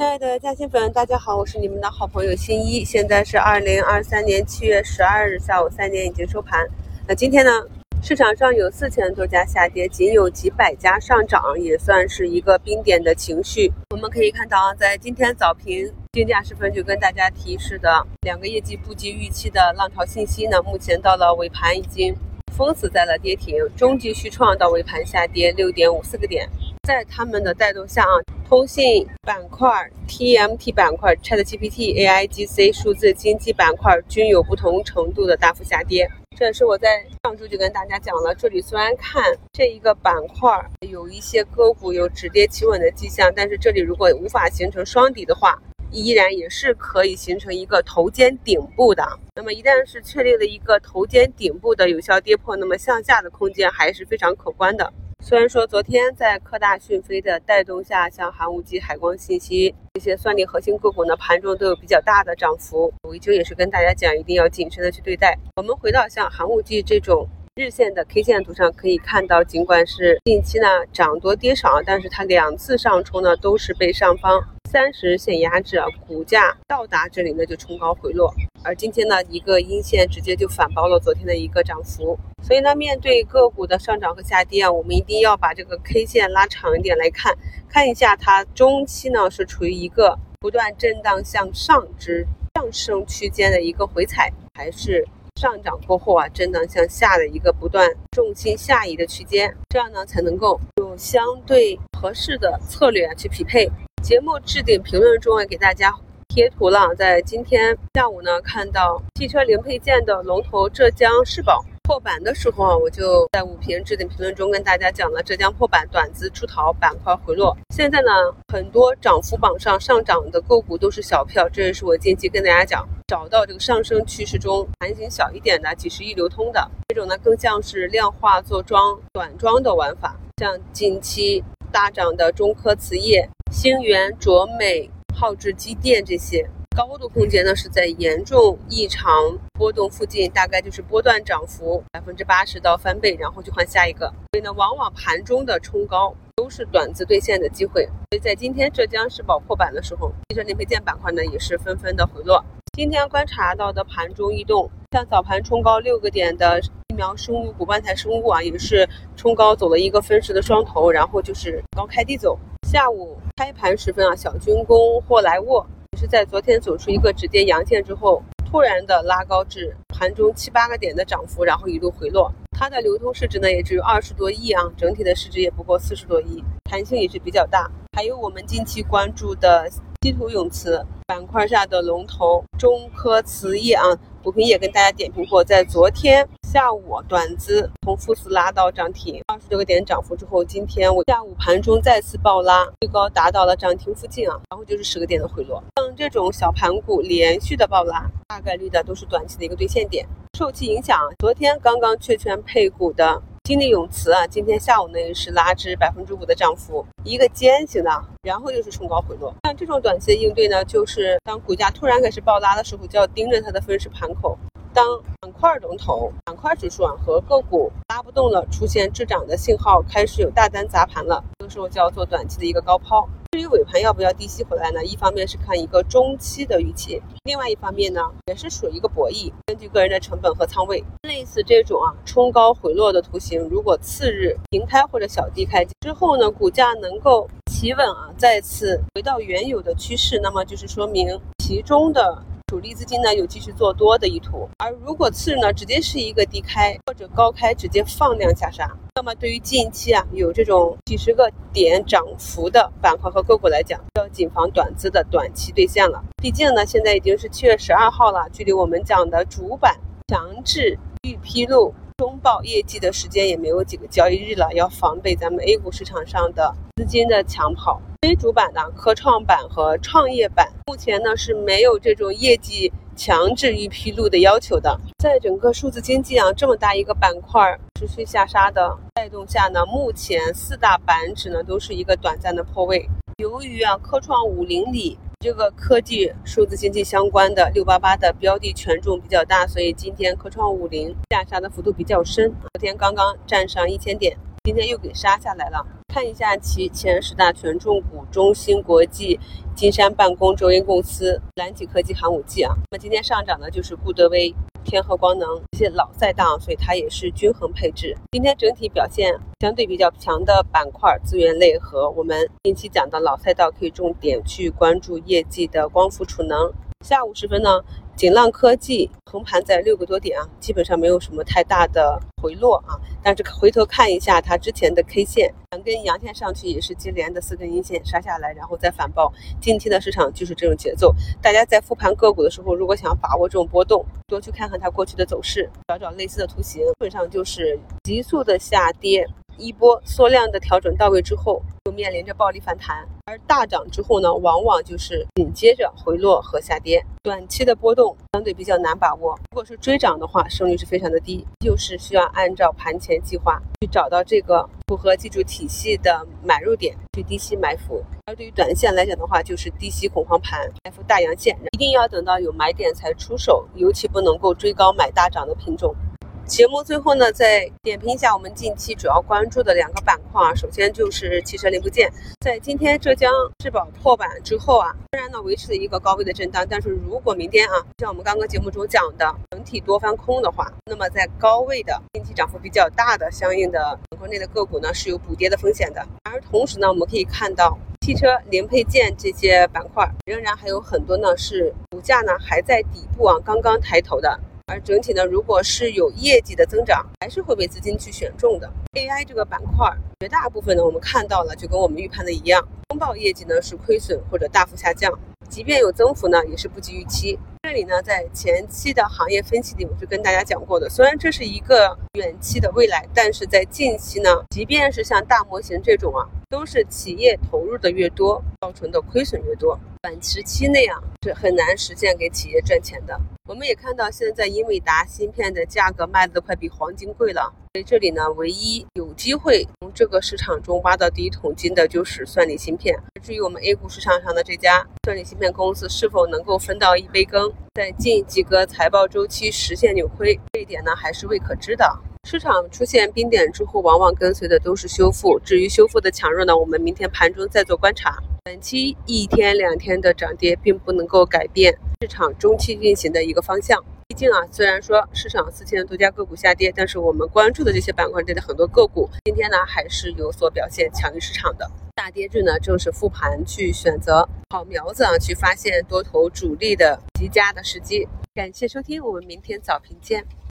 亲爱的嘉兴粉，大家好，我是你们的好朋友新一。现在是二零二三年七月十二日下午三点，已经收盘。那今天呢，市场上有四千多家下跌，仅有几百家上涨，也算是一个冰点的情绪。我们可以看到，在今天早评竞价时分就跟大家提示的两个业绩不及预期的浪潮信息呢，目前到了尾盘已经封死在了跌停，中极续创到尾盘下跌六点五四个点。在他们的带动下啊，通信板块、TMT 板块、ChatGPT、AIGC、数字经济板块均有不同程度的大幅下跌。这也是我在上周就跟大家讲了，这里虽然看这一个板块有一些个股有止跌企稳的迹象，但是这里如果无法形成双底的话，依然也是可以形成一个头肩顶部的。那么一旦是确立了一个头肩顶部的有效跌破，那么向下的空间还是非常可观的。虽然说昨天在科大讯飞的带动下，像寒武纪、海光信息这些算力核心个股呢，盘中都有比较大的涨幅。我依旧也是跟大家讲，一定要谨慎的去对待。我们回到像寒武纪这种日线的 K 线图上，可以看到，尽管是近期呢涨多跌少，但是它两次上冲呢都是被上方三十线压制，股价到达这里呢就冲高回落。而今天呢，一个阴线直接就反包了昨天的一个涨幅。所以呢，面对个股的上涨和下跌啊，我们一定要把这个 K 线拉长一点来看，看一下它中期呢是处于一个不断震荡向上之上升区间的一个回踩，还是上涨过后啊震荡向下的一个不断重心下移的区间，这样呢才能够有相对合适的策略去匹配。节目置顶评论中也给大家贴图了，在今天下午呢看到汽车零配件的龙头浙江世宝。破板的时候啊，我就在五评置顶评论中跟大家讲了浙江破板短资出逃，板块回落。现在呢，很多涨幅榜上上涨的个股都是小票，这也是我近期跟大家讲，找到这个上升趋势中盘形小一点的几十亿流通的这种呢，更像是量化做庄、短庄的玩法。像近期大涨的中科磁业、星源、卓美、浩智机电这些。高度空间呢是在严重异常波动附近，大概就是波段涨幅百分之八十到翻倍，然后就换下一个。所以呢，往往盘中的冲高都是短字兑现的机会。所以在今天浙江世宝破板的时候，汽车零配件板块呢也是纷纷的回落。今天观察到的盘中异动，像早盘冲高六个点的疫苗生物股、万泰生物啊，也是冲高走了一个分时的双头，然后就是高开低走。下午开盘时分啊，小军工、霍莱沃也。是在昨天走出一个止跌阳线之后，突然的拉高至盘中七八个点的涨幅，然后一路回落。它的流通市值呢也只有二十多亿啊，整体的市值也不过四十多亿，弹性也是比较大。还有我们近期关注的稀土永磁板块下的龙头中科磁业啊，股评也跟大家点评过，在昨天。下午短资从负四拉到涨停，二十多个点涨幅之后，今天我下午盘中再次暴拉，最高达到了涨停附近啊，然后就是十个点的回落。像这种小盘股连续的暴拉，大概率的都是短期的一个兑现点。受其影响，昨天刚刚确权配股的金利永磁啊，今天下午呢也是拉至百分之五的涨幅，一个尖形的，然后又是冲高回落。像这种短期的应对呢，就是当股价突然开始暴拉的时候，就要盯着它的分时盘口。当板块龙头、板块指数啊和个股拉不动了，出现滞涨的信号，开始有大单砸盘了，这个时候就要做短期的一个高抛。至于尾盘要不要低吸回来呢？一方面是看一个中期的预期，另外一方面呢也是属于一个博弈，根据个人的成本和仓位。类似这种啊冲高回落的图形，如果次日平开或者小低开之后呢，股价能够企稳啊，再次回到原有的趋势，那么就是说明其中的。主力资金呢有继续做多的意图，而如果次日呢直接是一个低开或者高开直接放量下杀，那么对于近期啊有这种几十个点涨幅的板块和个股来讲，要谨防短资的短期兑现了。毕竟呢现在已经是七月十二号了，距离我们讲的主板强制预披露。中报业绩的时间也没有几个交易日了，要防备咱们 A 股市场上的资金的抢跑。非主板的科创板和创业板目前呢是没有这种业绩强制预披露的要求的。在整个数字经济啊这么大一个板块持续下杀的带动下呢，目前四大板指呢都是一个短暂的破位。由于啊科创五零里。这个科技、数字经济相关的六八八的标的权重比较大，所以今天科创五零下杀的幅度比较深。昨天刚刚站上一千点，今天又给杀下来了。看一下其前十大权重股：中芯国际、金山办公、周英公司、蓝启科技、寒武纪啊。那么今天上涨的就是固德威、天合光能这些老赛道，所以它也是均衡配置。今天整体表现相对比较强的板块，资源类和我们近期讲的老赛道，可以重点去关注业绩的光伏储能。下午时分呢？锦浪科技横盘在六个多点啊，基本上没有什么太大的回落啊。但是回头看一下它之前的 K 线，两根阳线上去也是接连的四根阴线杀下来，然后再反爆。近期的市场就是这种节奏。大家在复盘个股的时候，如果想把握这种波动，多去看看它过去的走势，找找类似的图形，基本上就是急速的下跌。一波缩量的调整到位之后，面临着暴力反弹；而大涨之后呢，往往就是紧接着回落和下跌。短期的波动相对比较难把握。如果是追涨的话，胜率是非常的低，就是需要按照盘前计划去找到这个符合技术体系的买入点，去低吸埋伏。而对于短线来讲的话，就是低吸恐慌盘，埋伏大阳线，一定要等到有买点才出手，尤其不能够追高买大涨的品种。节目最后呢，再点评一下我们近期主要关注的两个板块啊。首先就是汽车零部件，在今天浙江质保破板之后啊，虽然呢维持了一个高位的震荡，但是如果明天啊，像我们刚刚节目中讲的整体多翻空的话，那么在高位的近期涨幅比较大的相应的国内的个股呢，是有补跌的风险的。而同时呢，我们可以看到汽车零配件这些板块仍然还有很多呢是股价呢还在底部啊，刚刚抬头的。而整体呢，如果是有业绩的增长，还是会被资金去选中的。AI 这个板块，绝大部分呢，我们看到了，就跟我们预判的一样，公报业绩呢是亏损或者大幅下降，即便有增幅呢，也是不及预期。这里呢，在前期的行业分析里，我是跟大家讲过的，虽然这是一个远期的未来，但是在近期呢，即便是像大模型这种啊，都是企业投入的越多，造成的亏损越多。短时期内啊，是很难实现给企业赚钱的。我们也看到，现在英伟达芯片的价格卖的都快比黄金贵了。所以这里呢，唯一有机会从这个市场中挖到第一桶金的就是算力芯片。至于我们 A 股市场上的这家算力芯片公司是否能够分到一杯羹，在近几个财报周期实现扭亏，这一点呢还是未可知的。市场出现冰点之后，往往跟随的都是修复。至于修复的强弱呢，我们明天盘中再做观察。短期一天两天的涨跌，并不能够改变市场中期运行的一个方向。毕竟啊，虽然说市场四千多家个股下跌，但是我们关注的这些板块内的很多个股，今天呢还是有所表现强于市场的。大跌日呢，正是复盘去选择好苗子啊，去发现多头主力的极佳的时机。感谢收听，我们明天早评见。